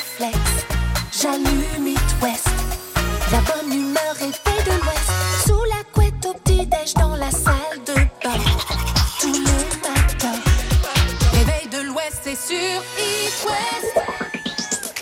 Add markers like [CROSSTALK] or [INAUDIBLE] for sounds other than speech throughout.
réflexe. J'allume It West. La bonne humeur est faite de l'Ouest. Sous la couette au petit-déj dans la salle de bain. Tous les matins. Réveil de l'Ouest, c'est sur It West.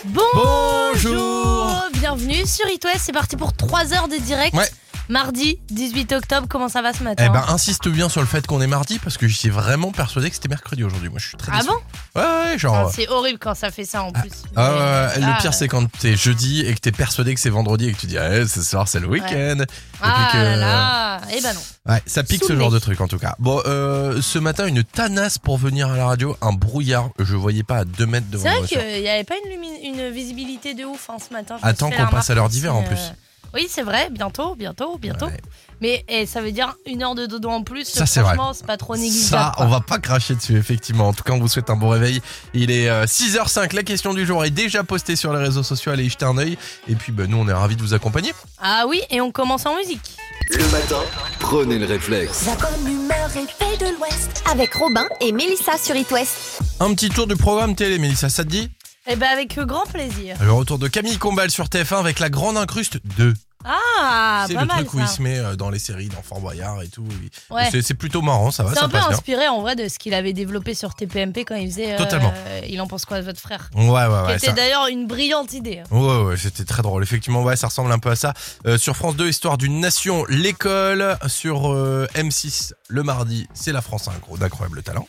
Bonjour Bienvenue sur It West, c'est parti pour 3 heures de direct. Ouais. Mardi 18 octobre, comment ça va ce matin Eh ben, insiste bien sur le fait qu'on est mardi parce que j'étais vraiment persuadé que c'était mercredi aujourd'hui. Moi, je suis très Ah déçu. bon Ouais, ouais, genre. Ah, C'est horrible quand ça fait ça en plus. Ah, ouais, ouais, Ah, le pire, c'est quand t'es jeudi et que t'es persuadé que c'est vendredi et que tu dis, ah, ce soir, c'est le week-end. Ah que- là là, eh ben non. Ouais, ça pique ce genre de truc en tout cas. Bon, euh, ce matin, une tanasse pour venir à la radio, un brouillard. Je voyais pas à 2 mètres devant C'est vrai qu'il n'y avait pas une, une visibilité de ouf hein, ce matin. je me Attends suis qu'on passe à l'heure d'hiver, en aussi, plus. euh, Oui, c'est vrai, bientôt, bientôt, bientôt. Ouais. Mais eh, ça veut dire une heure de dodo en plus. Ça, c'est vrai. Franchement, c'est pas trop négligeable. Ça, quoi. on va pas cracher dessus, effectivement. En tout cas, on vous souhaite un bon réveil. Il est euh, 6h05. La question du jour est déjà postée sur les réseaux sociaux. Allez y jeter un œil. Et puis, ben, nous, on est ravis de vous accompagner. Ah oui, et on commence en musique. Le matin, prenez le réflexe. La bonne humeur est faite de l'Ouest. avec Robin et Mélissa sur It West. Un petit tour du programme télé, Mélissa, ça te dit? Eh ben avec grand plaisir. Le retour de Camille Combal sur TF1 avec La Grande Incruste 2. Ah, c'est pas le mal truc où il se met euh, dans les séries, dans Fort Boyard et tout. Il- Ouais. C'est- C'est plutôt marrant, ça va, C'est ça un peu passe bien. inspiré en vrai de ce qu'il avait développé sur TPMP quand il faisait. euh, Totalement. il en pense quoi de votre frère? Ouais, ouais, Qui ouais. était ça- d'ailleurs une brillante idée. Ouais, ouais, c'était très drôle. Effectivement, ouais, ça ressemble un peu à ça. Euh, sur France 2, Histoire d'une nation, l'école. Sur euh, M6, le mardi, c'est la France Incro d'incroyable talent.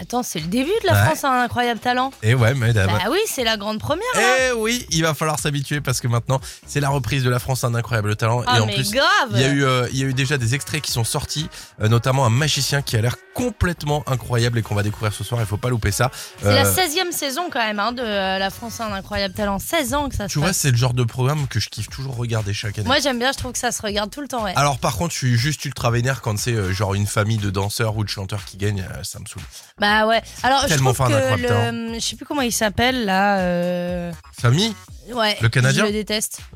Attends, c'est le début de la Ouais. France a un incroyable talent. Et ouais, mais Bah oui, c'est la grande première. Eh oui, il va falloir s'habituer parce que maintenant, c'est la reprise de la France un incroyable talent. ah et en mais plus, grave. il y, a eu, euh, il y a eu déjà des extraits qui sont sortis, euh, notamment un magicien qui a l'air complètement incroyable et qu'on va découvrir ce soir. Il faut pas louper ça. C'est la Euh, 16e saison quand même hein, de euh, la France a un incroyable talent. 16 ans que ça se Tu vois, c'est le genre de programme que je kiffe toujours regarder chaque année. Moi j'aime bien, je trouve que ça se regarde tout le temps. Ouais. Alors par contre, je suis juste ultra vénère quand c'est euh, genre une famille de danseurs ou de chanteurs qui gagnent, euh, ça me saule. Bah ouais. Alors je Tellement trouve que le, je sais plus comment il s'appelle là. euh, Famille Ouais. Le Canadien Je le déteste. [LAUGHS]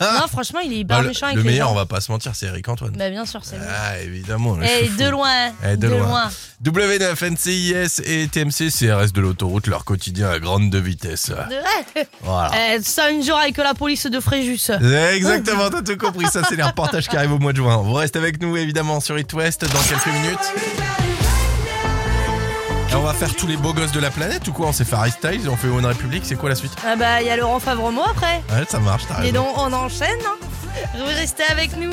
Non, franchement, il est hyper Bah, Le, méchant avec le les meilleur, gens. on va pas se mentir, c'est Eric Antoine. Bah bien sûr, c'est lui. Ah évidemment. le Et chouchou. de loin. Eh, de loin. W9, NCIS et TMC, CRS de l'autoroute, leur quotidien à grande de vitesse. De- Voilà. [LAUGHS] Eh, ça une jour avec la police de Fréjus. Exactement, [LAUGHS] t'as tout compris. Ça, c'est les reportages qui arrivent au mois de juin. Vous restez avec nous, évidemment, sur It West dans quelques minutes. On va faire tous les beaux gosses de la planète ou quoi On s'est fait Harry Styles, on fait One République, c'est quoi la suite Ah bah il y a Laurent Favremo après. Ouais, ça marche, t'as Et raison. donc on enchaîne. Hein Vous restez avec nous.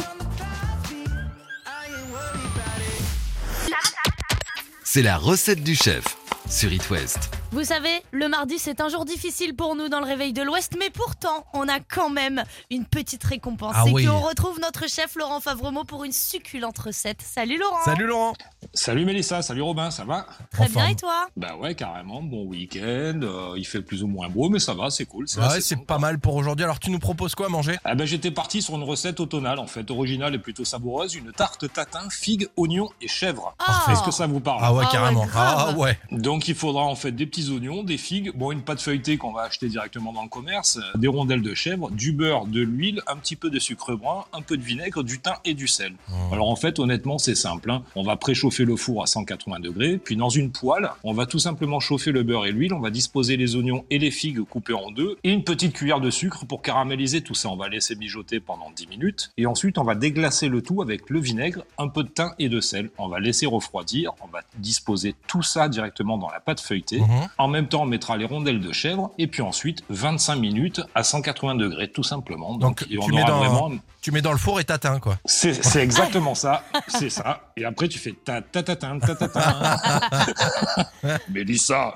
C'est la recette du chef sur It West. Vous savez, le mardi c'est un jour difficile pour nous dans le réveil de l'Ouest, mais pourtant on a quand même une petite récompense. Ah c'est oui. qu'on retrouve notre chef Laurent Favremo pour une succulente recette. Salut Laurent. Salut Laurent Salut Mélissa, salut Robin, ça va? Très En bien forme. et toi? Bah ouais, carrément, bon week-end, euh, il fait plus ou moins beau, mais ça va, c'est cool. Ouais, assez c'est bon, pas quoi. mal pour aujourd'hui. Alors, tu nous proposes quoi à manger? Ah bah j'étais parti sur une recette automnale, en fait, originale et plutôt savoureuse, une tarte tatin, figue, oignon et chèvre. Ah. Est-ce que ça vous parle? Ah ouais, Ah ouais, carrément. Ah ouais. Donc il faudra en fait des petits oignons, des figues, bon une pâte feuilletée qu'on va acheter directement dans le commerce, euh, des rondelles de chèvre, du beurre, de l'huile, un petit peu de sucre brun, un peu de vinaigre, du thym et du sel. Mmh. Alors en fait honnêtement c'est simple, hein. on va préchauffer le four à 180 degrés, puis dans une poêle, on va tout simplement chauffer le beurre et l'huile, on va disposer les oignons et les figues coupées en deux, et une petite cuillère de sucre pour caraméliser tout ça. On va laisser mijoter pendant 10 minutes, et ensuite on va déglacer le tout avec le vinaigre, un peu de thym et de sel. On va laisser refroidir, on va disposer tout ça directement dans la pâte feuilletée. Mhm. En même temps, on mettra les rondelles de chèvre et puis ensuite 25 minutes à 180 degrés tout simplement. Donc, on mets aura dans- vraiment. Tu mets dans le four et t'atteins, quoi. C'est [LAUGHS] c'est exactement ça, c'est ça. Et après, tu fais ta ta ta ta ta ta ta. [LAUGHS] Mélissa,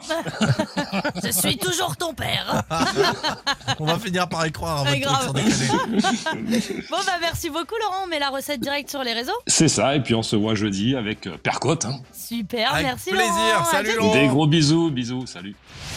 Je suis toujours ton père. [LAUGHS] On va finir par y croire à votre truc grave. sans. Bon bah merci beaucoup Laurent, on met la recette directe sur les réseaux. c'est ça. Et puis on se voit jeudi avec euh, Percotte. Hein. Super, Avec merci plaisir. Laurent. Salut. Laurent. Des gros bisous, bisous, salut.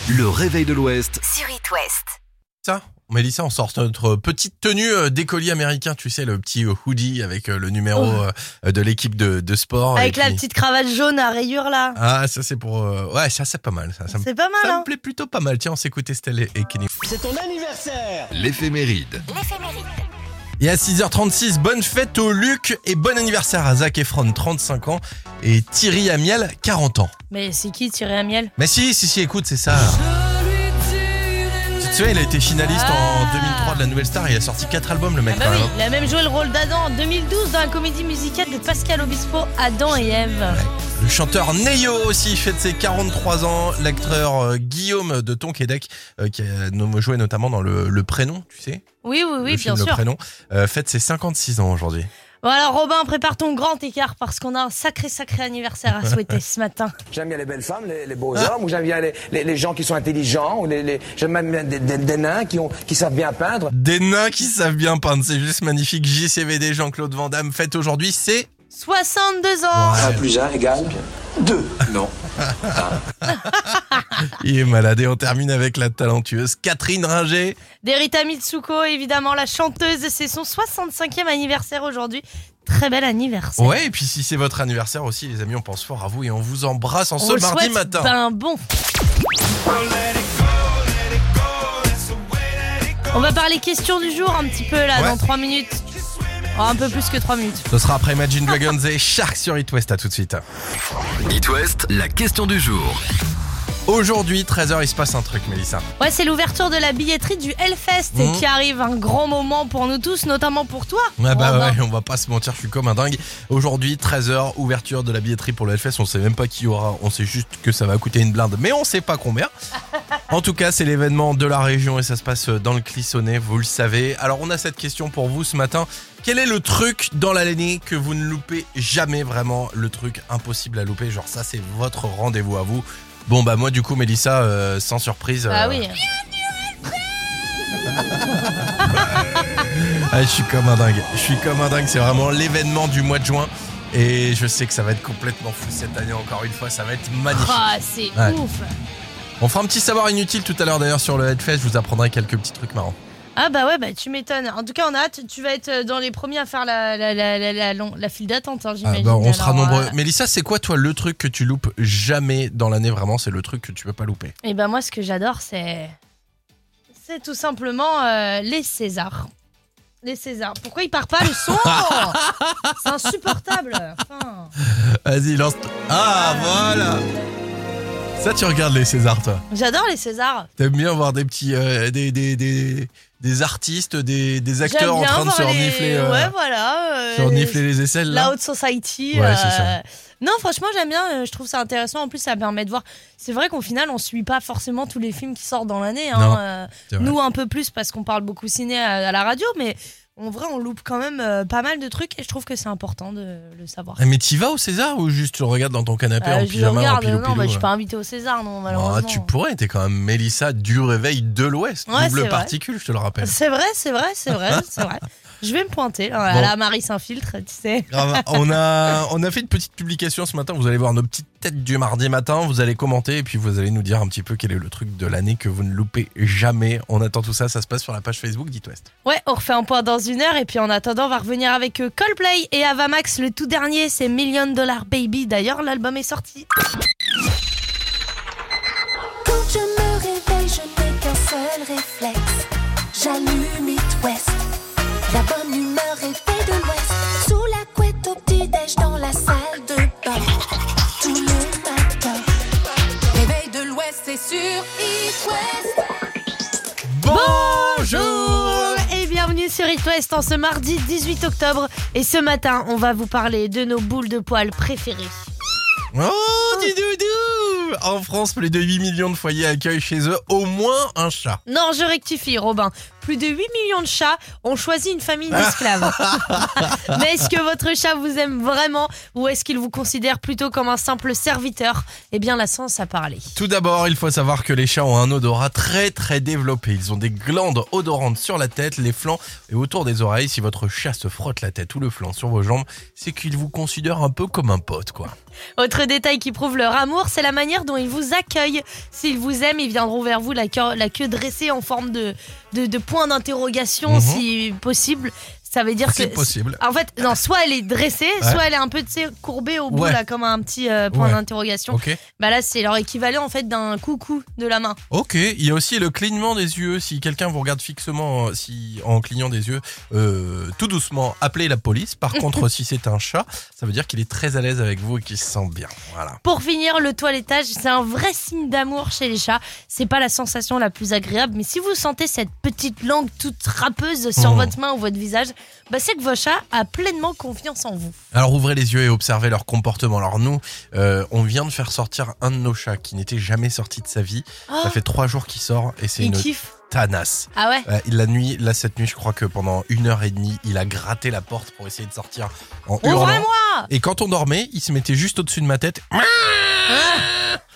Le réveil de l'Ouest Sur It West. Ça Mélissa, on sort notre petite tenue euh, d'écolier américain, tu sais, le petit euh, hoodie avec euh, le numéro Oh. de l'équipe de, de sport. Avec la puis- petite cravate jaune à rayures là. Ah, ça c'est pour... Ouais, ça c'est pas mal. Ça. C'est pas mal ça hein. me plaît plutôt pas mal. Tiens, on s'écoutait Stella et Kenny. l'éphéméride. Et à 6h36, bonne fête au Luc et bon anniversaire à Zach Efron, 35 ans, et Thierry Amiel, 40 ans. Mais c'est qui Thierry Amiel? Mais si, si, si, écoute, c'est ça. Tu sais, il a été finaliste Ah. en 2003 de la Nouvelle Star et il a sorti 4 albums, le mec, Ah bah oui, même. il a même joué le rôle d'Adam en 2012 dans la comédie musicale de Pascal Obispo, Adam et Ève. Le chanteur Neyo aussi fête ses 43 ans. L'acteur euh, Guillaume de Tonquédec, euh, qui a joué notamment dans le, le Prénom, tu sais? Oui, oui, oui, Le bien film Le sûr. Prénom, euh, fête ses 56 ans aujourd'hui. Bon alors Robin, prépare ton grand écart parce qu'on a un sacré sacré anniversaire à souhaiter [LAUGHS] ce matin. J'aime bien les belles femmes, les, les beaux hommes, ou j'aime bien les, les, les gens qui sont intelligents, ou les, les, j'aime même bien des, des- des nains qui, ont, qui savent bien peindre. Des nains qui savent bien peindre, c'est juste magnifique. JCVD Jean-Claude Van Damme fête aujourd'hui, c'est 62 ans Ouais. 1 plus 1 égale 2. Non. [LAUGHS] Il est malade et on termine avec la talentueuse Catherine Ringer. Derita Mitsuko, évidemment la chanteuse, c'est son 65e anniversaire aujourd'hui. Très bel anniversaire. Ouais, et puis si c'est votre anniversaire aussi, les amis, on pense fort à vous et on vous embrasse en On ce le mardi souhaite matin. Ben bon. On va parler question du jour un petit peu là Ouais. dans 3 minutes. Oh, un peu plus que 3 minutes. Ce sera après Imagine Dragons et Shark sur It West. À tout de suite. It West, la question du jour. Aujourd'hui, 13h, il se passe un truc, Mélissa. Ouais, c'est l'ouverture de la billetterie du Hellfest Mhm. qui arrive, un grand moment pour nous tous, notamment pour toi. Ouais, bah Robin. ouais, on va pas se mentir, je suis comme un dingue. Aujourd'hui, 13h, ouverture de la billetterie pour le Hellfest. On sait même pas qui y aura, on sait juste que ça va coûter une blinde, mais on sait pas combien. [LAUGHS] En tout cas, c'est l'événement de la région et ça se passe dans le Clissonnet, vous le savez. Alors, on a cette question pour vous ce matin. Quel est le truc dans l'année que vous ne loupez jamais vraiment? Le truc impossible à louper, genre ça, c'est votre rendez-vous à vous. Bon, bah moi, du coup, Mélissa, euh, sans surprise. Ah euh, oui. [LAUGHS] Ah, je suis comme un dingue. Je suis comme un dingue. C'est vraiment l'événement du mois de juin. Et je sais que ça va être complètement fou cette année, encore une fois. Ça va être magnifique. Ah, c'est Ouais. ouf. On fera un petit savoir inutile tout à l'heure d'ailleurs sur le Headfest. Je vous apprendrai quelques petits trucs marrants. Ah bah ouais, bah tu m'étonnes. En tout cas, on a hâte. Tu vas être dans les premiers à faire la, la, la, la, la, long- file d'attente, hein, Ah, j'imagine. bah, on sera nombreux. euh, Mélissa, c'est quoi toi le truc que tu loupes jamais dans l'année? Vraiment, c'est le truc que tu peux pas louper. Et ben moi, ce que j'adore, c'est. C'est tout simplement euh, les Césars. Les Césars. Pourquoi il part pas le son? [LAUGHS] C'est insupportable. Enfin, Vas-y, lance. Ah, voilà Ça, tu regardes les Césars, toi. J'adore les Césars. T'aimes bien voir des petits. euh, des, des, des, des artistes, des, des acteurs en train de se les- renifler, euh, Ouais, voilà. euh, se renifler les aisselles. La Haute Society. Ouais, euh, ça. Non, franchement, j'aime bien. euh, Je trouve ça intéressant. En plus, ça permet de voir. C'est vrai qu'au final, on suit pas forcément tous les films qui sortent dans l'année. hein, euh, nous, un peu plus parce qu'on parle beaucoup ciné à, à la radio, mais en vrai, on loupe quand même euh, pas mal de trucs et je trouve que c'est important de le savoir. Ah, Mais t'y vas au César ou juste tu le regardes dans ton canapé Euh, en je le pyjama regarde. en pilou non, bah, je suis pilou, pas invitée au César, non, Ah, malheureusement. tu pourrais, t'es quand même Mélissa du réveil de l'Ouest. Ouais, c'est double vrai. particule, je te le rappelle. C'est vrai, c'est vrai, c'est vrai, c'est vrai. [LAUGHS] Je vais me pointer là, Bon. à la Marie Saint-Filtre, tu sais. Grave. [LAUGHS] On a, on a fait une petite publication ce matin. Vous allez voir nos petites têtes du mardi matin. Vous allez commenter et puis vous allez nous dire un petit peu quel est le truc de l'année que vous ne loupez jamais. On attend tout ça. Ça se passe sur la page Facebook d'It West. Ouais, on refait un point dans une heure et puis en attendant, on va revenir avec euh, Coldplay et Avamax. Le tout dernier, c'est Million Dollar Baby. D'ailleurs, l'album est sorti. Quand je me réveille, je n'ai qu'un seul réflexe. J'allume It West. La bonne humeur est faite de l'Ouest. Sous la couette au petit-déj dans la salle de bain. Tous les matins. Réveil de l'Ouest, c'est sur It West. Bonjour et bienvenue sur It West en ce mardi 18 octobre. Et ce matin, on va vous parler de nos boules de poils préférées. Oh, du doudou En France, plus de 8 millions de foyers accueillent chez eux au moins un chat. Non, je rectifie, Robin. Plus de 8 millions de chats ont choisi une famille d'esclaves. [LAUGHS] Mais est-ce que votre chat vous aime vraiment ou est-ce qu'il vous considère plutôt comme un simple serviteur? Eh bien, la science a parlé. Tout d'abord, il faut savoir que les chats ont un odorat très très développé. Ils ont des glandes odorantes sur la tête, les flancs et autour des oreilles. Si votre chat se frotte la tête ou le flanc sur vos jambes, c'est qu'il vous considère un peu comme un pote, quoi. Autre détail qui prouve leur amour, c'est la manière dont ils vous accueillent. S'ils vous aiment, ils viendront vers vous la queue, la queue dressée en forme de, de, de point d'interrogation Mhm. si possible. Ça veut dire que. C'est possible. En fait, non, soit elle est dressée, Ouais. soit elle est un peu courbée au bout, Ouais. là, comme un petit euh, point Ouais. d'interrogation. Ok. Bah là, c'est leur équivalent en fait d'un coucou de la main. Ok, il y a aussi le clignement des yeux. Si quelqu'un vous regarde fixement, si en clignant des yeux, euh, tout doucement, appelez la police. Par [LAUGHS] contre, si c'est un chat, ça veut dire qu'il est très à l'aise avec vous et qu'il se sent bien. Voilà. Pour finir, le toilettage, c'est un vrai signe d'amour chez les chats. C'est pas la sensation la plus agréable, mais si vous sentez cette petite langue toute râpeuse sur Mmh. votre main ou votre visage, bah c'est que votre chat a pleinement confiance en vous. Alors ouvrez les yeux et observez leur comportement. Alors nous, euh, on vient de faire sortir un de nos chats qui n'était jamais sorti de sa vie. Ça Oh, fait trois jours qu'il sort et c'est une kiffe. Ah ouais Euh, la nuit, là cette nuit, je crois que pendant une heure et demie, il a gratté la porte pour essayer de sortir en hurlant. Ouvrez-moi Et quand on dormait, il se mettait juste au-dessus de ma tête.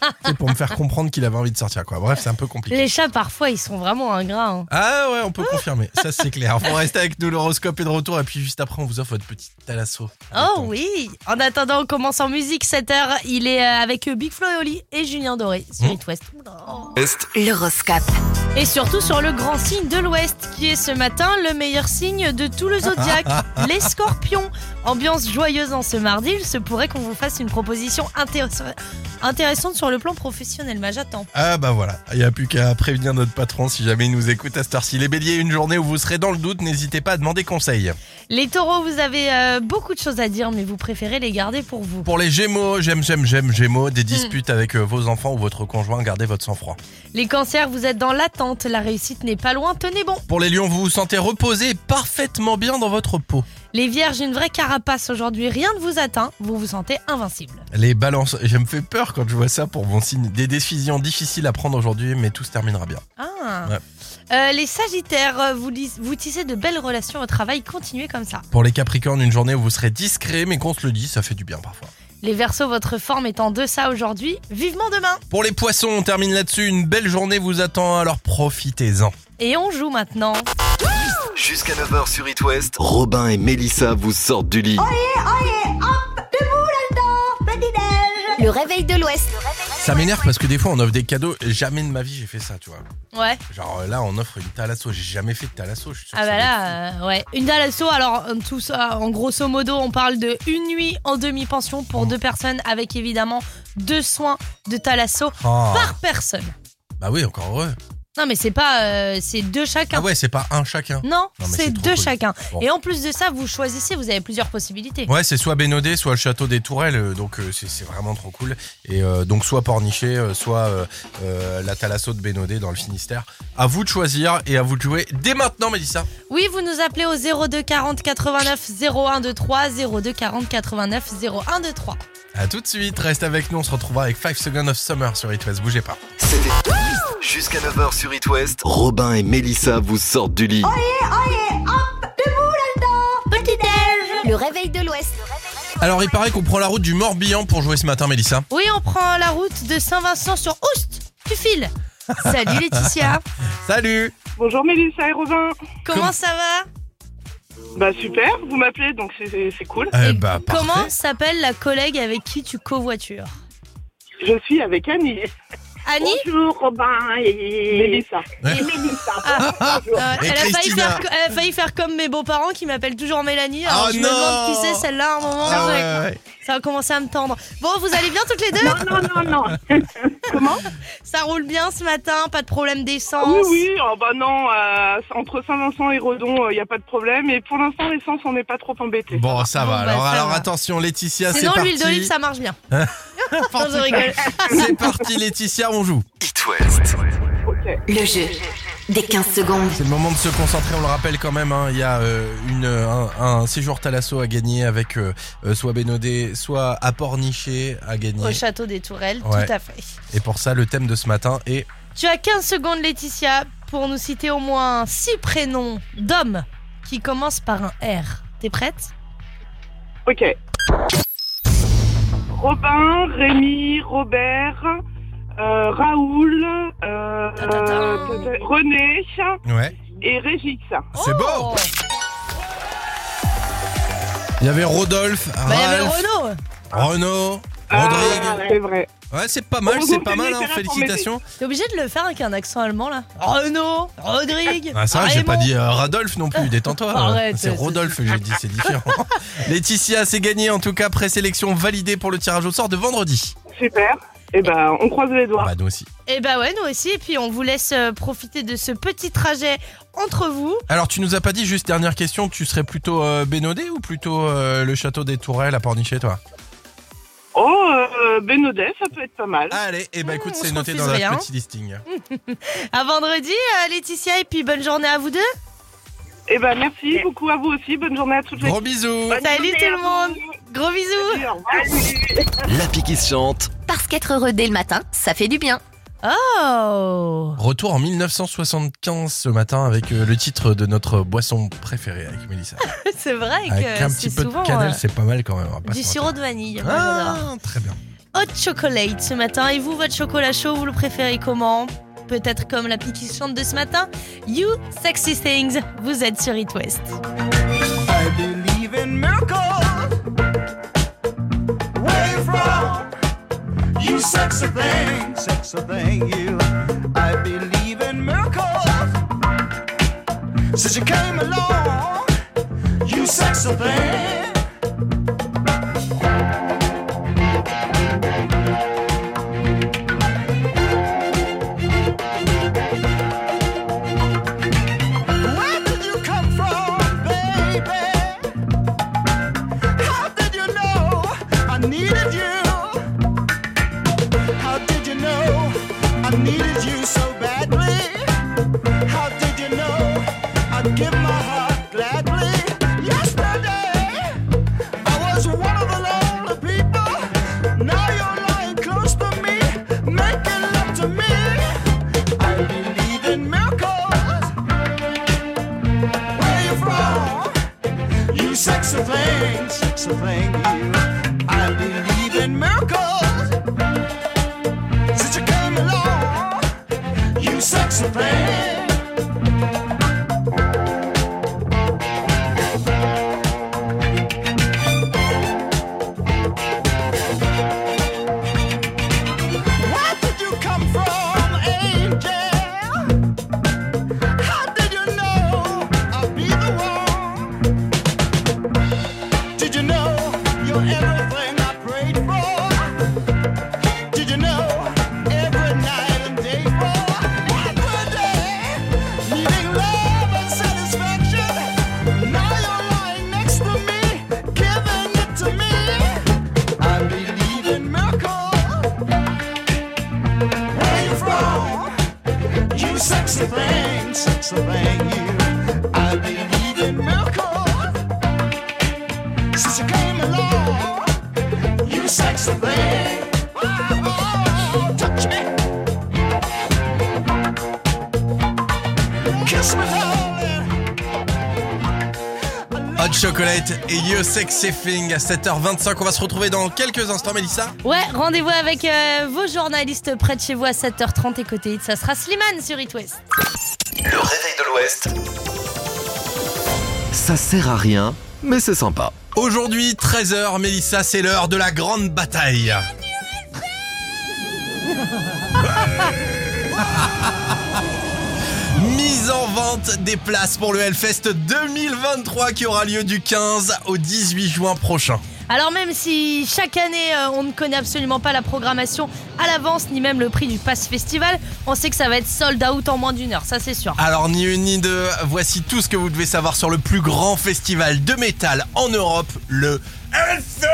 [LAUGHS] C'est pour me faire comprendre qu'il avait envie de sortir, quoi. Bref, c'est un peu compliqué. Les chats, parfois, ils sont vraiment ingrats. hein. Ah ouais, on peut confirmer. Ça, c'est clair. Vous restez avec nous, l'horoscope est de retour. Et puis juste après, on vous offre votre petit talasso. Oh oui En attendant, on commence en musique 7 heures. Il est euh, avec Big Flo et Oli et Julien Doré sur Mmh. It West. Est L'horoscope? Et surtout sur le grand signe de l'Ouest, qui est ce matin le meilleur signe de tout le zodiaque, [LAUGHS] les scorpions. Ambiance joyeuse en ce mardi, il se pourrait qu'on vous fasse une proposition intéress- intéressante sur le plan professionnel, mais j'attends. Ah bah voilà, il n'y a plus qu'à prévenir notre patron si jamais il nous écoute à cette heure-ci. Les béliers, une journée où vous serez dans le doute, n'hésitez pas à demander conseil. Les taureaux, vous avez euh, beaucoup de choses à dire, mais vous préférez les garder pour vous. Pour les gémeaux, j'aime, j'aime, j'aime, gémeaux, des disputes avec euh, vos enfants ou votre conjoint, gardez votre sang-froid. Les cancers, vous êtes dans l'attente, la réussite n'est pas loin, tenez bon. Pour les lions, vous vous sentez reposé parfaitement bien dans votre peau. Les vierges, une vraie carapace aujourd'hui, rien ne vous atteint, vous vous sentez invincible. Les balances, je me fais peur quand je vois ça pour mon signe. Des décisions difficiles à prendre aujourd'hui, mais tout se terminera bien. Ah. Ouais. Euh, les sagittaires, euh, vous, vous tissez de belles relations au travail, continuez comme ça. Pour les capricornes, une journée où vous serez discret, mais qu'on se le dit, ça fait du bien parfois. Les versos, votre forme est en deçà aujourd'hui, vivement demain. Pour les poissons, on termine là-dessus. Une belle journée vous attend, alors profitez-en. Et on joue maintenant. Jusqu'à 9h sur It West, Robin et Mélissa vous sortent du lit. Le réveil de l'Ouest. Ça m'énerve parce que des fois on offre des cadeaux. Jamais de ma vie j'ai fait ça, tu vois. Ouais. Genre euh, là on offre une talasso. J'ai jamais fait de talasso. Je suis sûr Ah que bah là, euh, ouais. Une thalasso, alors euh, tout ça, en grosso modo, on parle de une nuit en demi-pension pour deux personnes avec évidemment deux soins de thalasso. Ah. par personne. Bah oui, encore heureux. Non mais c'est pas, euh, c'est deux chacun. Ah ouais, c'est pas un chacun. Non, mais c'est c'est trop deux cool. chacun. Bon. Et en plus de ça, vous choisissez, vous avez plusieurs possibilités. Ouais, c'est soit Bénodet, soit le château des Tourelles, euh, donc euh, c'est c'est vraiment trop cool. Et euh, donc soit Pornichet, euh, soit euh, euh, la Thalasso de Bénodet dans le Finistère. À vous de choisir et à vous de jouer dès maintenant, Mélissa. Oui, vous nous appelez au 02 40 89 01 23 02 40 89 01 23. À tout de suite, reste avec nous, on se retrouvera avec 5 Seconds of Summer sur It West, bougez pas. C'était Jusqu'à 9h sur It West, Robin et Mélissa vous sortent du lit. Le réveil de l'Ouest. Alors il paraît qu'on prend la route du Morbihan pour jouer ce matin, Mélissa. Oui, on prend la route de Saint-Vincent sur Oust. Tu files. Salut [LAUGHS] Laetitia. Salut Bonjour Mélissa et Robin. Comment Comme- ça va? Bah super, vous m'appelez donc c'est- c'est c'est cool. Eh Et bah parfait. Comment s'appelle la collègue avec qui tu covoitures? Je suis avec Annie. Annie Bonjour Robin et Mélissa. Ouais. Et Mélissa. Euh, Et elle, a failli Christina. faire, elle a failli faire comme mes beaux-parents qui m'appellent toujours Mélanie. Alors Oh je me non demande qui c'est celle-là à un moment. Ah ça, ouais, ouais. Ça va commencer à me tendre. Bon, vous allez bien toutes les deux Non, non, non, non. [LAUGHS] Comment Ça roule bien ce matin, pas de problème d'essence. Oui, oui, oh, bah non, euh, entre Saint-Vincent et Redon, il n'y a pas de problème. Et pour l'instant, l'essence, on n'est pas trop embêté. Bon, ça va. Bon, bah, alors, ça alors va. attention, Laetitia, c'est Sinon, l'huile d'olive, ça marche bien. [LAUGHS] non, je rigole. C'est parti, Laetitia, on joue. It West. Ok. Le jeu des 15 secondes. C'est le moment de se concentrer, on le rappelle quand même. hein, Il y a euh, une, un, un séjour Thalasso à gagner avec euh, euh, soit Bénodet, soit à Pornichet à gagner. Au château des Tourelles, Ouais. tout à fait. Et pour ça, le thème de ce matin est Tu as 15 secondes, Laetitia, pour nous citer au moins 6 prénoms d'hommes qui commencent par un R. T'es prête? Ok. Robin, Rémi, Robert, euh, Raoul, euh, euh, René Ouais. et Régis. C'est beau Oh Il y avait Rodolphe, Bah, il y avait Ralph, Renaud Renaud, Ah, Rodrigue. c'est vrai. Ouais, c'est pas mal, c'est pas mal, hein, félicitations. T'es obligé de le faire avec un accent allemand là Renaud, Rodrigue. Ah, ça j'ai pas dit euh, Radolphe non plus, détends-toi. Arrête, c'est c'est- Rodolphe que j'ai dit, c'est différent. [LAUGHS] Laetitia, c'est gagné en tout cas, présélection validée pour le tirage au sort de vendredi. Super. Et ben, on croise les doigts. Bah, nous aussi. Et bah ouais, nous aussi. Et puis on vous laisse euh, profiter de ce petit trajet entre vous. Alors, tu nous as pas dit, juste dernière question, tu serais plutôt euh, Bénodet ou plutôt euh, le château des Tourelles à Pornichet, toi? Oh, euh, Bénodet, ça peut être pas mal. Allez, et bah écoute, on c'est se noté refuse dans rien. notre petit listing. [LAUGHS] À vendredi, euh, Laetitia. Et puis bonne journée à vous deux. Et ben, merci beaucoup à vous aussi. Bonne journée à toutes les Gros bisous Bonne Salut journée tout à le vous. monde. Gros bisous. L'appli qui se chante. Parce qu'être heureux dès le matin, ça fait du bien. Oh. Retour en 1975 ce matin avec euh, le titre de notre boisson préférée avec Mélissa. [LAUGHS] C'est vrai que Avec un c'est petit peu souvent de cannelle, euh, c'est pas mal quand même. on va pas du se sirop de vanille. Moi, j'adore. Ah, très bien. Hot chocolate ce matin. Et vous, votre chocolat chaud, vous le préférez comment? Peut-être comme la pique qui chante de ce matin You Sexy Things. Vous êtes sur It West. Thing, you. I believe in miracles. Since you came along, you sexy thing. Et You Sexy Thing à 7h25. On va se retrouver dans quelques instants, Mélissa. Ouais, rendez-vous avec euh, vos journalistes près de chez vous à 7h30 et côté It, ça sera Slimane sur It West. Le réveil de l'Ouest. Ça sert à rien, mais c'est sympa. Aujourd'hui, 13h, Mélissa, c'est l'heure de la grande bataille. [LAUGHS] [LAUGHS] Mise en vente des places pour le Hellfest 2023 qui aura lieu du 15 au 18 juin prochain. Alors même si chaque année euh, on ne connaît absolument pas la programmation à l'avance ni même le prix du pass festival, on sait que ça va être sold out en moins d'une heure, ça c'est sûr. Alors ni une ni deux, voici tout ce que vous devez savoir sur le plus grand festival de métal en Europe, le Hellfest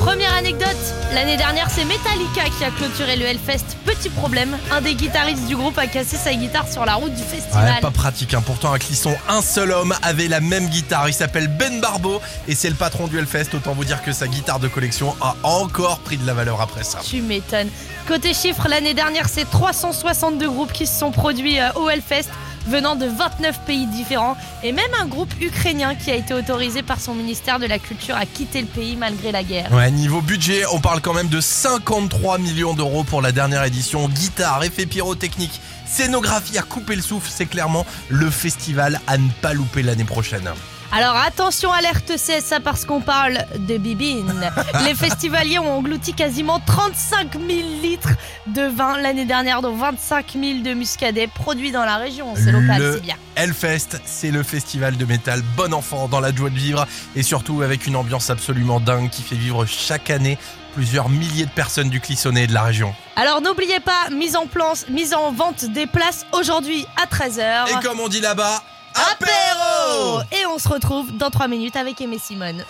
Première anecdote, l'année dernière c'est Metallica qui a clôturé le Hellfest. Petit problème, un des guitaristes du groupe a cassé sa guitare sur la route du festival. Ouais, pas pratique. Hein. Pourtant, à Clisson, un seul homme avait la même guitare. Il s'appelle Ben Barbeau et c'est le patron du Hellfest. Autant vous dire que sa guitare de collection a encore pris de la valeur après ça. Tu m'étonnes. Côté chiffres, l'année dernière, c'est 362 groupes qui se sont produits euh, au Hellfest, venant de 29 pays différents, et même un groupe ukrainien qui a été autorisé par son ministère de la Culture à quitter le pays malgré la guerre. Ouais, niveau budget, on parle quand même de 53 millions d'euros pour la dernière édition. Guitare, effets pyrotechniques, scénographie à couper le souffle, c'est clairement le festival à ne pas louper l'année prochaine. Alors attention, alerte CSA parce qu'on parle de bibine. [LAUGHS] Les festivaliers ont englouti quasiment 35 000 litres de vin l'année dernière, dont 25 000 de muscadet produits dans la région. C'est local, Le c'est bien. Hellfest, c'est le festival de métal bon enfant dans la joie de vivre et surtout avec une ambiance absolument dingue qui fait vivre chaque année plusieurs milliers de personnes du Clissonnet et de la région. Alors n'oubliez pas, mise en, place, mise en vente des places aujourd'hui à 13h. Et comme on dit là-bas, Apéro Et on se retrouve dans 3 minutes avec Aimé Simone.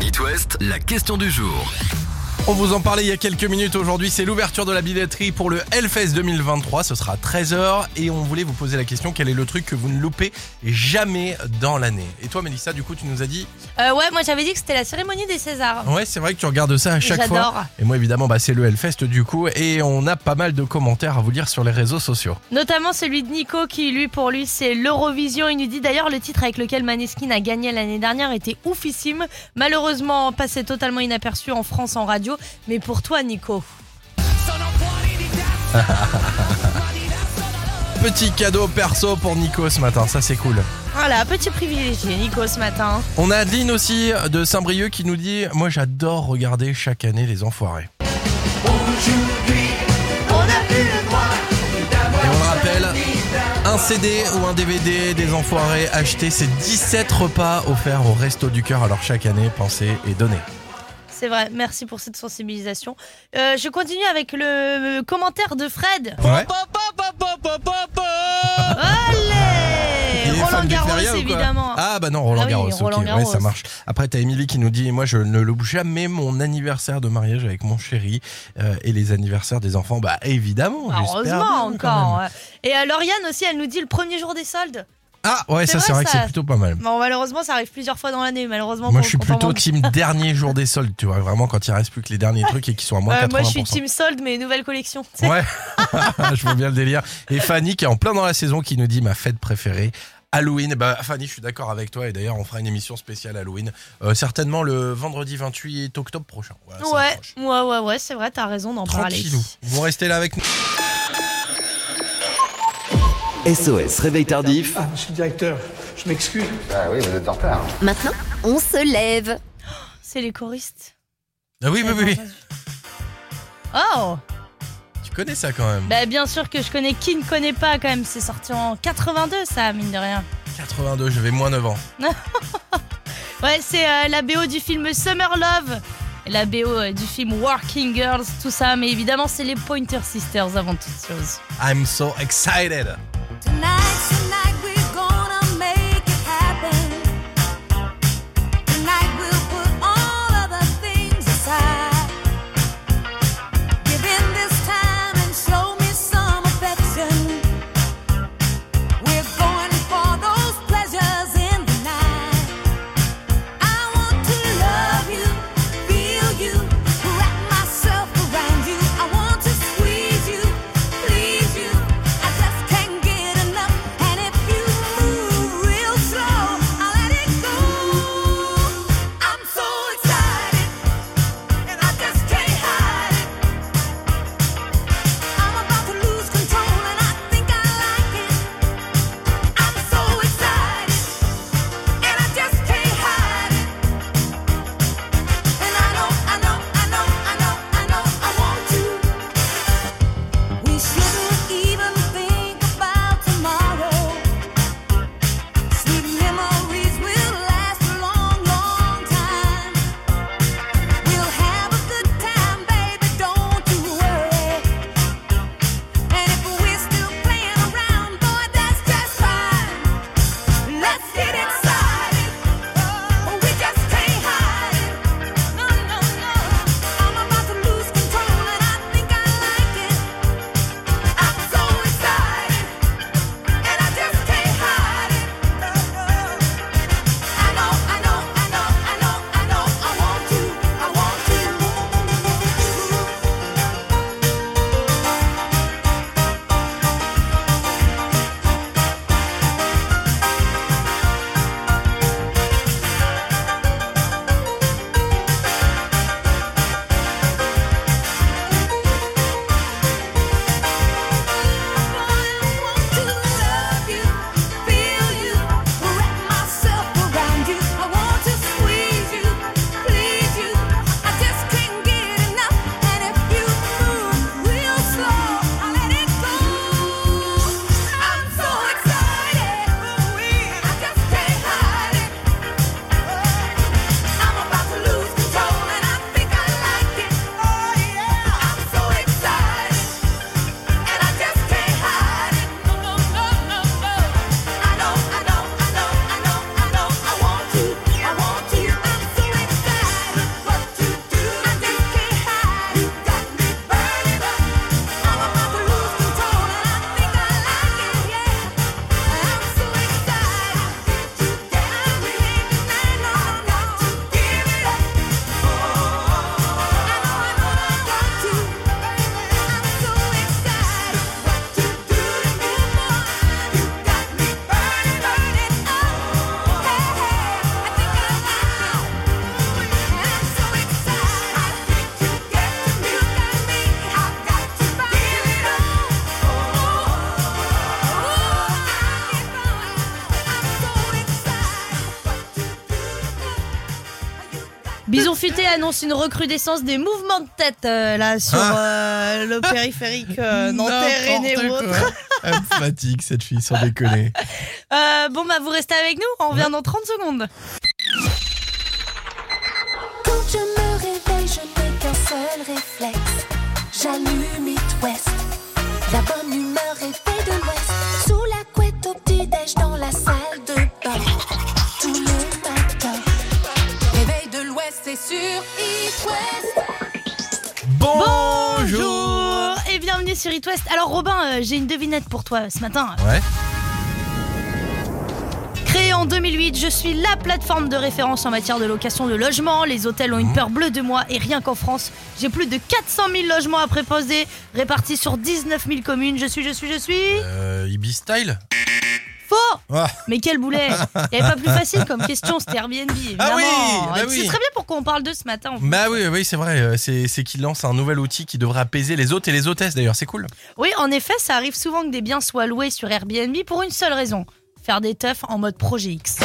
It West, la question du jour. On vous en parlait il y a quelques minutes aujourd'hui, c'est l'ouverture de la billetterie pour le Hellfest 2023, ce sera à 13h et on voulait vous poser la question quel est le truc que vous ne loupez jamais dans l'année? Et toi Mélissa, du coup tu nous as dit Euh, ouais, moi j'avais dit que c'était la cérémonie des Césars. Ouais, c'est vrai que tu regardes ça à chaque J'adore. fois. Et moi évidemment, bah, c'est le Hellfest du coup et on a pas mal de commentaires à vous lire sur les réseaux sociaux. Notamment celui de Nico qui, lui, pour lui, c'est l'Eurovision. Il nous dit d'ailleurs le titre avec lequel Maneskin a gagné l'année dernière était oufissime. Malheureusement, passé totalement inaperçu en France en radio. Mais pour toi, Nico. [LAUGHS] Petit cadeau perso pour Nico ce matin, ça c'est cool. Voilà, petit privilégié, Nico, ce matin. On a Adeline aussi de Saint-Brieuc qui nous dit Moi j'adore regarder chaque année les enfoirés. Et on le rappelle, un CD ou un DVD des enfoirés acheté, c'est 17 repas offerts au Resto du Cœur. Alors chaque année, pensez et donnez. C'est vrai, merci pour cette sensibilisation. Euh, je continue avec le commentaire de Fred. Ouais. Roland Garros, évidemment. Ah bah non, Roland Ah oui, Garros, Roland ok, Garros. ouais, ça marche. Après t'as Émilie qui nous dit, moi je ne loupe jamais mon anniversaire de mariage avec mon chéri euh, et les anniversaires des enfants, bah évidemment. Ah, bien, Heureusement encore. Et euh, Lauriane aussi, elle nous dit le premier jour des soldes. Ah ouais, ça c'est vrai, que ça. c'est plutôt pas mal. Bon, malheureusement, ça arrive plusieurs fois dans l'année. Malheureusement, Moi je suis plutôt team [LAUGHS] dernier jour des soldes, tu vois, vraiment quand il reste plus que les derniers trucs et qui sont à moins Euh, 80%. moi, je suis team solde, mais nouvelle collection. [LAUGHS] Ouais, [LAUGHS] je vois bien le délire. Et Fanny qui est en plein dans la saison qui nous dit ma fête préférée. Halloween, bah Fanny, je suis d'accord avec toi et d'ailleurs on fera une émission spéciale Halloween, euh, certainement le vendredi 28 octobre prochain. Voilà, Ouais, ouais, ouais, ouais, c'est vrai, t'as raison d'en parler. Vous restez là avec nous. SOS Réveil Tardif. Ah, monsieur le directeur, je m'excuse. Ah oui, vous êtes en retard. Maintenant, on se lève. C'est les choristes. Ah oui, oui, oui, oui. Oh Tu connais ça quand même. Bah, bien sûr que je connais. Qui ne connaît pas quand même C'est sorti en 82, ça, mine de rien. 82, j'avais moins 9 ans. [LAUGHS] Ouais, c'est euh, la BO du film Summer Love. Et la BO euh, du film Working Girls, tout ça. Mais évidemment, c'est les Pointer Sisters avant toute chose. I'm so excited. tonight. Annonce une recrudescence des mouvements de tête euh, là sur euh, le périphérique euh, nantais, Rennais ou N'importe. Elle me fatigue cette fille, sans déconner. [LAUGHS] Euh, bon bah vous restez avec nous, on revient dans 30 secondes. Quand je me réveille, je n'ai qu'un seul réflexe. J'allume It West. La bonne humeur est faite de l'Ouest. Sous la couette au petit-déj dans la salle c'est sur It West. Bonjour et bienvenue sur It West. Alors Robin, euh, j'ai une devinette pour toi ce matin. Ouais. Créée en 2008, je suis la plateforme de référence en matière de location de logement. Les hôtels ont une peur bleue de moi et rien qu'en France, j'ai plus de 400 000 logements à préposer, répartis sur 19 000 communes. Je suis, je suis, je suis. Euh, Ibis Style? Faux Ah. Mais quel boulet Il n'y avait pas plus facile comme question, c'était Airbnb, évidemment. Ah oui, bah C'est très bien pourquoi on parle d'eux ce matin. en fait. Bah oui, oui, c'est vrai. euh, C'est c'est qu'il lance un nouvel outil qui devrait apaiser les hôtes et les hôtesses d'ailleurs. C'est cool. Oui, en effet, ça arrive souvent que des biens soient loués sur Airbnb pour une seule raison. Faire des teufs en mode projet X.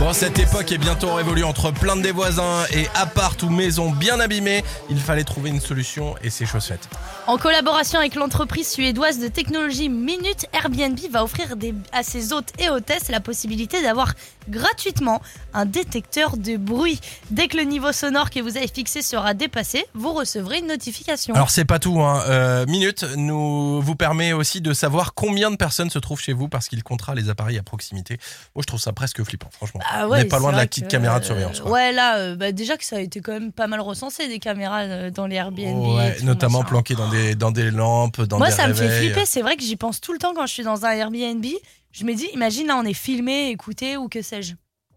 Bon, cette époque est bientôt révolue entre plainte des voisins et appart ou maison bien abîmées. Il fallait trouver une solution et c'est chose faite. En collaboration avec l'entreprise suédoise de technologie Minute, Airbnb va offrir à ses hôtes et hôtesses la possibilité d'avoir gratuitement un détecteur de bruit. Dès que le niveau sonore que vous avez fixé sera dépassé, vous recevrez une notification. Alors c'est pas tout. Hein. Euh, Minute nous vous permet aussi de savoir combien de personnes se trouvent chez vous parce qu'il comptera les appareils à proximité. Moi je trouve ça presque flippant, franchement. Ah On ouais, n'est pas loin de la petite que, caméra de surveillance. quoi. Ouais, là, euh, bah, déjà que ça a été quand même pas mal recensé des caméras euh, dans les Airbnb. Ouais, notamment planquées dans des, dans des lampes, dans Moi, des ça me fait flipper. C'est vrai que j'y pense tout le temps quand je suis dans un Airbnb. Je me dis, imagine là, on est filmé, écouté ou que sais-je.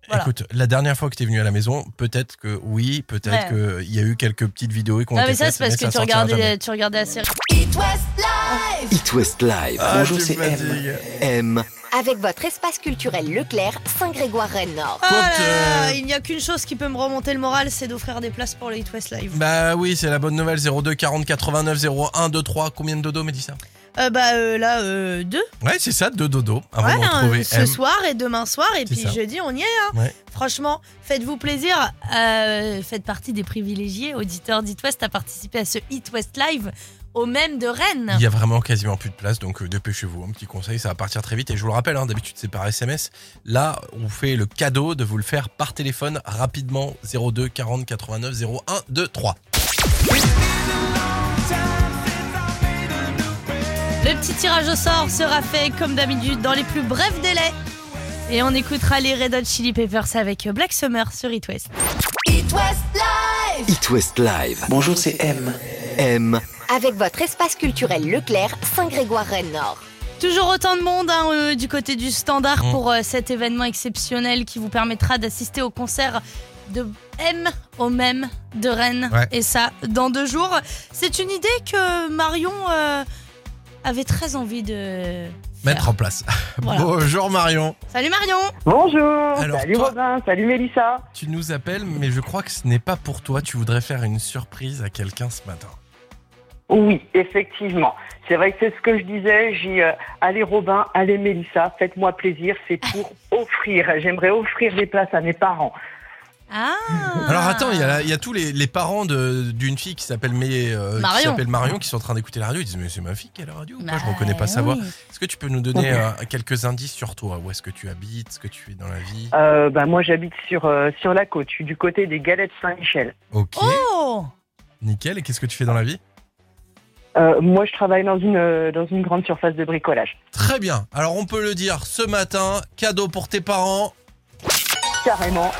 Voilà. Écoute, la dernière fois que tu es venu à la maison, peut-être que oui, peut-être Ouais. qu'il y a eu quelques petites vidéos qui ont Non, mais ça, c'est parce que ça tu regardais, tu regardais la série. It West Live. It West Live. Ah, Bonjour, c'est M. M. Avec votre espace culturel Leclerc, Saint-Grégoire-Rennes-Nord. Ah là, euh, Il n'y a qu'une chose qui peut me remonter le moral, c'est d'offrir des places pour le Hit West Live. Bah oui, c'est la bonne nouvelle. 02 40 89 01 23. Combien de dodo, Mélissa? Euh, bah euh, là, euh, deux. Ouais, c'est ça, deux dodo. Avant Ouais, de retrouver hein, ce M. soir et demain soir, et C'est puis ça. jeudi, on y est. hein. Ouais. Franchement, faites-vous plaisir. euh, faites partie des privilégiés auditeurs d'Hit West à participer à ce Hit West Live au même de Rennes. Il y a vraiment quasiment plus de place, donc euh, dépêchez-vous. Un petit conseil, ça va partir très vite. Et je vous le rappelle, hein, d'habitude c'est par SMS. Là, on vous fait le cadeau de vous le faire par téléphone rapidement. 02 40 89 01 2 3. Le petit tirage au sort sera fait comme d'habitude dans les plus brefs délais. Et on écoutera les Red Hot Chili Peppers avec Black Summer sur It West. It West Live. It West Live. Bonjour, c'est M. M. Avec votre espace culturel Leclerc, Saint-Grégoire-Rennes-Nord. Toujours autant de monde hein, euh, du côté du standard Mm. pour euh, cet événement exceptionnel qui vous permettra d'assister au concert de M au même de Rennes. Ouais. Et ça, dans deux jours. C'est une idée que Marion euh, avait très envie de Mettre en place. [LAUGHS] Voilà. Bonjour Marion. Salut Marion Bonjour. Alors, salut toi- Robin, salut Mélissa. Tu nous appelles, mais je crois que ce n'est pas pour toi. Tu voudrais faire une surprise à quelqu'un ce matin. Oui, effectivement. C'est vrai que c'est ce que je disais. J'ai euh, allez Robin, allez Mélissa, faites-moi plaisir. C'est pour [LAUGHS] offrir. J'aimerais offrir des places à mes parents. Ah Alors attends, il y a, il y a tous les, les parents de- d'une fille qui s'appelle Mé- euh, qui Marion. s'appelle Marion qui sont en train d'écouter la radio. Ils disent mais c'est ma fille qui a la radio ou pas? Je Bah, reconnais pas sa voix. oui. Est-ce que tu peux nous donner euh, quelques indices sur toi? Où est-ce que tu habites? Ce que tu fais dans la vie? Euh, bah, moi, j'habite sur, euh, sur la côte. Je suis du côté des Galettes Saint-Michel. Ok, Oh nickel. Et qu'est-ce que tu fais dans la vie? Euh, moi, je travaille dans une, euh, dans une grande surface de bricolage. Très bien. Alors on peut le dire ce matin, cadeau pour tes parents. Carrément.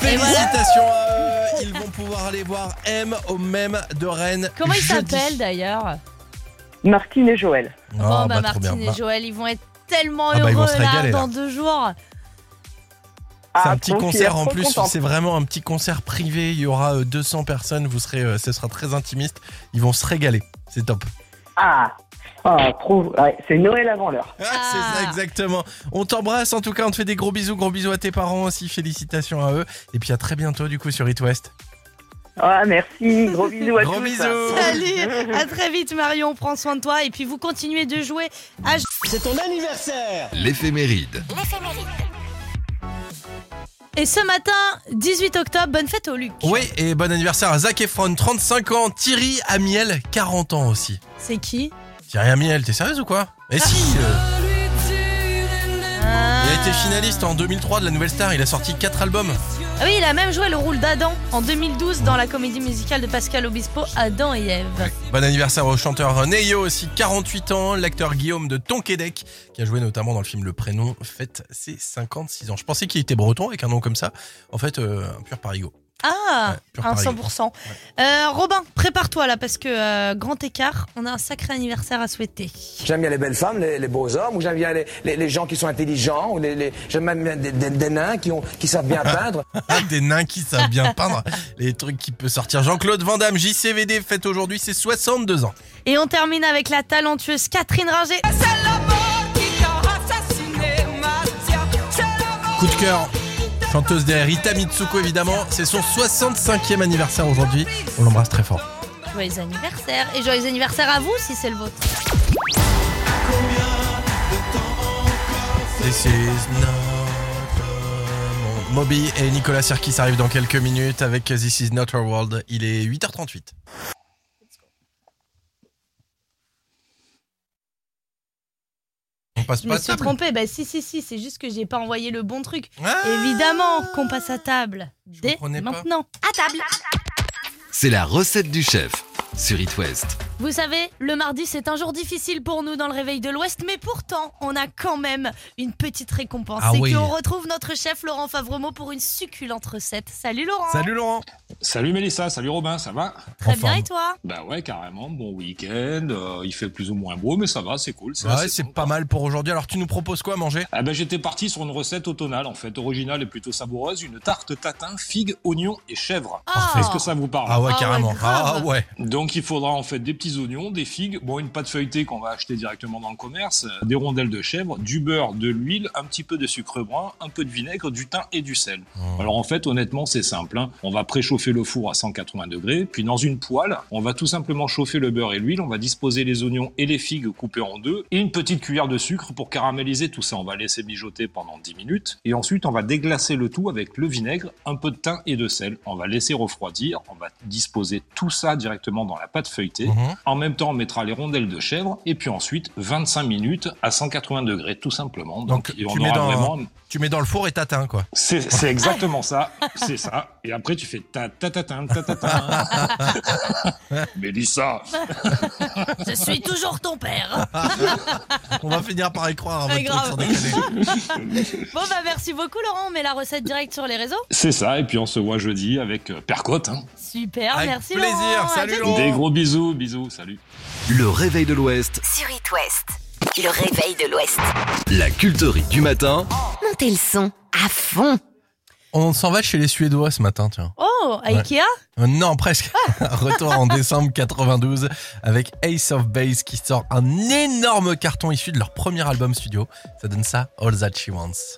Félicitations à eux. Ils vont pouvoir aller voir M au même de Rennes. Comment il jeudi. s'appelle d'ailleurs Martine et Joël. Oh, Bon, bah, bah, trop bien. Martine Bah, et Joël, ils vont être tellement Ah bah, ils vont heureux se là, régaler, là. dans deux jours. C'est Ah, un petit concert en plus, c'est vraiment un petit concert privé. Il y aura euh, 200 personnes, vous serez, euh, ce sera très intimiste. Ils vont se régaler, c'est top. Ah, ah trop. ouais, c'est Noël avant l'heure. Ah, C'est ça exactement. On t'embrasse en tout cas, on te fait des gros bisous, gros bisous à tes parents aussi, félicitations à eux. Et puis à très bientôt du coup sur It West. Ah, merci. Gros bisous à Gros tous. bisous. Salut, à très vite Marion, prends soin de toi et puis vous continuez de jouer à C'est ton anniversaire L'éphéméride. Et ce matin, 18 octobre, bonne fête au Luc. Oui, et bon anniversaire à Zac Efron, 35 ans. Thierry Amiel, 40 ans aussi. C'est qui? Thierry Amiel, t'es sérieuse ou quoi Mais si euh, Il a été finaliste en 2003 de la Nouvelle Star, il a sorti 4 albums. Ah oui, il a même joué le rôle d'Adam en 2012 dans la comédie musicale de Pascal Obispo, Adam et Ève. Bon anniversaire au chanteur Neyo aussi, 48 ans. L'acteur Guillaume de Tonquédec, qui a joué notamment dans le film Le Prénom, fête ses 56 ans. Je pensais qu'il était breton avec un nom comme ça. En fait, euh, un pur parigo. Ah, Ouais, pur un Paris. 100%. Euh, Robin, prépare-toi là parce que euh, grand écart, on a un sacré anniversaire à souhaiter. J'aime bien les belles femmes, les, les beaux hommes, ou j'aime bien les, les- les gens qui sont intelligents, ou les, les- j'aime même bien des, des- des nains qui, ont, qui savent bien peindre. [LAUGHS] Des nains qui savent bien peindre. Les trucs qui peuvent sortir. Jean-Claude Van Damme, JCVD, fête aujourd'hui ses 62 ans. Et on termine avec la talentueuse Catherine Ringer. Coup de cœur. Chanteuse des Rita Mitsuko évidemment, c'est son 65e anniversaire aujourd'hui. On l'embrasse très fort. Joyeux anniversaire et joyeux anniversaire à vous si c'est le vôtre. This is not Moby et Nicolas Sirkis arrivent dans quelques minutes avec This is not our world. Il est 8h38. Passe Je pas me à suis table. trompée. Bah si si si, c'est juste que j'ai pas envoyé le bon truc. Ah Évidemment qu'on passe à table dès comprenais pas. maintenant. À table. C'est la recette du chef sur It West. Vous savez, le mardi c'est un jour difficile pour nous dans le réveil de l'Ouest, mais pourtant on a quand même une petite récompense. Ah c'est oui. qu'on retrouve notre chef Laurent Favremo pour une succulente recette. Salut Laurent. Salut Laurent. Salut Mélissa, salut Robin, ça va Très En bien forme. et toi? Bah ouais, carrément, bon week-end, euh, il fait plus ou moins beau, mais ça va, c'est cool. Ouais, c'est bon, pas quoi. mal pour aujourd'hui. Alors tu nous proposes quoi à manger? Ah ben j'étais parti sur une recette automnale en fait, originale et plutôt savoureuse, une tarte tatin, figue, oignon et chèvre. Ah. Est-ce que ça vous parle? Ah ouais, Ah ouais, carrément. grave. ah ouais. Donc il faudra en fait des petits oignons, des figues, bon une pâte feuilletée qu'on va acheter directement dans le commerce, des rondelles de chèvre, du beurre, de l'huile, un petit peu de sucre brun, un peu de vinaigre, du thym et du sel. Oh. Alors en fait honnêtement c'est simple, hein. on va préchauffer le four à 180 degrés, puis dans une poêle, on va tout simplement chauffer le beurre et l'huile, on va disposer les oignons et les figues coupées en deux, et une petite cuillère de sucre pour caraméliser tout ça. On va laisser mijoter pendant 10 minutes, et ensuite on va déglacer le tout avec le vinaigre, un peu de thym et de sel. On va laisser refroidir, on va disposer tout ça directement dans la pâte feuilletée. Mhm. En même temps, on mettra les rondelles de chèvre et puis ensuite 25 minutes à 180 degrés tout simplement. Donc, on tu mets aura dans- vraiment Tu mets dans le four et t'atteins quoi. c'est exactement ça, c'est ça. Et après tu fais ta ta ta ta ta ta ta. [LAUGHS] Mélissa, Je suis toujours ton père. On va finir par y croire à votre truc grave. sans. [LAUGHS] Bon bah merci beaucoup Laurent, on met la recette directe sur les réseaux. c'est ça. Et puis on se voit jeudi avec euh, Percotte. Hein. Super, Avec merci plaisir. Laurent. Salut. Laurent. Des gros bisous, bisous, salut. Le réveil de l'Ouest, Sur It West. Le réveil de l'Ouest. la culterie du matin. Montez le son à fond. On s'en va chez les Suédois ce matin, tiens. Oh, à Ouais. Ikea Euh, Non, presque. [LAUGHS] Retour en décembre 92 avec Ace of Base qui sort un énorme carton issu de leur premier album studio. Ça donne ça, All That She Wants.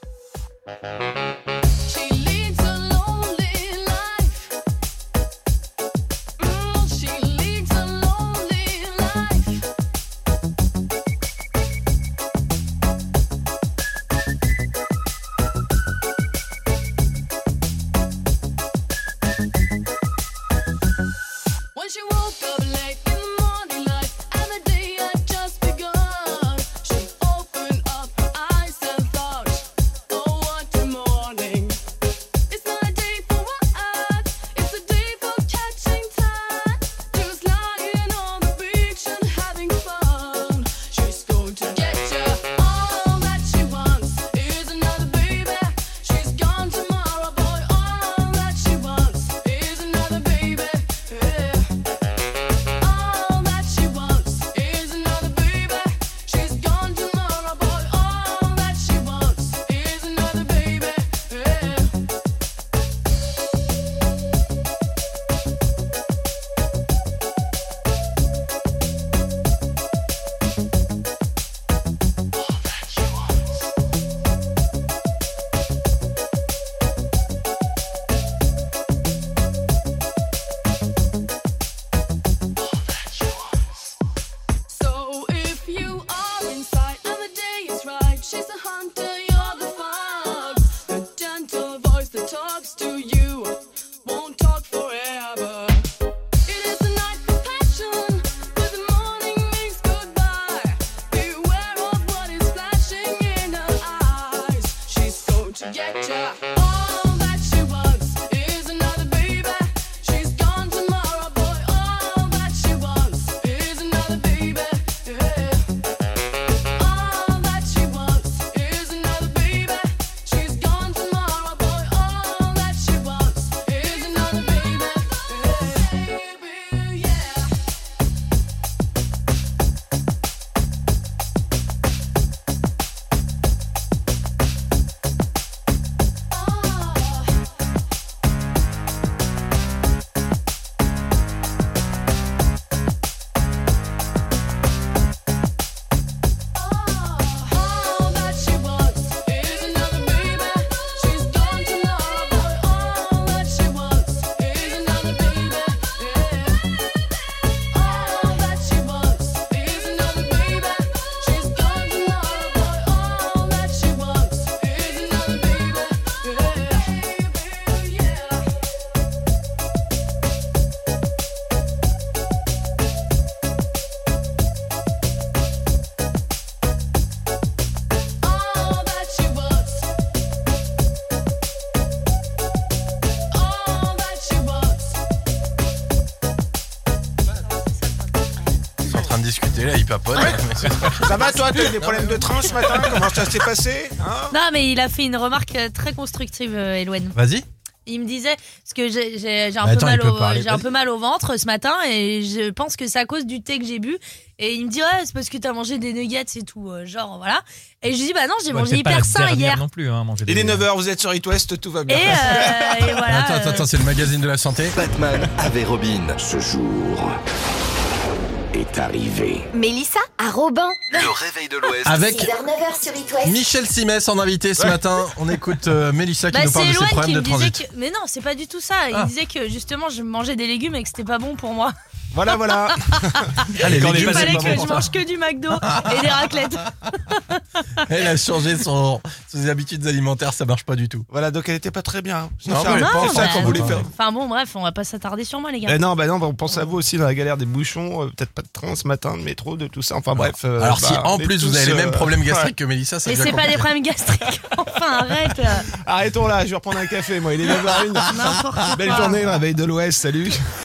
Côté là, il papote. Ça va toi, t'as eu des problèmes de train ce matin? Comment ça s'est passé hein? Non, mais il a fait une remarque euh, très constructive, euh. Vas-y. Il me disait parce que j'ai j'ai- j'ai un, Bah, peu attends, mal il peut au- parler, j'ai un vas-y. peu mal au ventre ce matin et je pense que c'est à cause du thé que j'ai bu. Et il me dit ouais c'est parce que t'as mangé des nuggets et tout euh, genre voilà. Et je lui dis bah non j'ai Ouais, mangé pas hyper la sain dernière hier. non plus, hein, manger Il est 9h, vous êtes sur It West, tout va Et, bien. euh, et [LAUGHS] voilà. Attends, attends, euh, attends, c'est le magazine de la santé. Batman avait Robin. Ce jour est arrivé. Mélissa à Robin. Le réveil de l'Ouest. Avec 6h, 9h sur It West. Michel Simès en invité ce matin. On écoute euh, Mélissa qui Bah, nous parle c'est de ses Eloane problèmes qui de me disait transit. que mais non c'est pas du tout ça. Ah. Il disait que justement je mangeais des légumes et que c'était pas bon pour moi. Voilà, voilà. [LAUGHS] Quand légumes, Il pas fallait que je mange que du McDo et des raclettes. [LAUGHS] Elle a changé son, ses habitudes alimentaires, ça marche pas du tout. Voilà, donc elle était pas très bien. Non, mais elle non, pense ça bah, qu'on voulait faire. Enfin bon bref on va pas s'attarder sur moi les gars. Eh non, bah non, bah on pense à vous aussi dans la galère des bouchons, euh, peut-être pas de train ce matin, de métro, de tout ça. Enfin bref. euh, Alors si bah, en plus vous avez les mêmes euh, problèmes [LAUGHS] ouais. gastriques que Mélissa, c'est Mais c'est pas des problèmes gastriques. enfin arrête. Arrêtons là, je vais reprendre un café, moi. Il est 9h01. N'importe Belle journée, le réveil de l'Ouest, salut.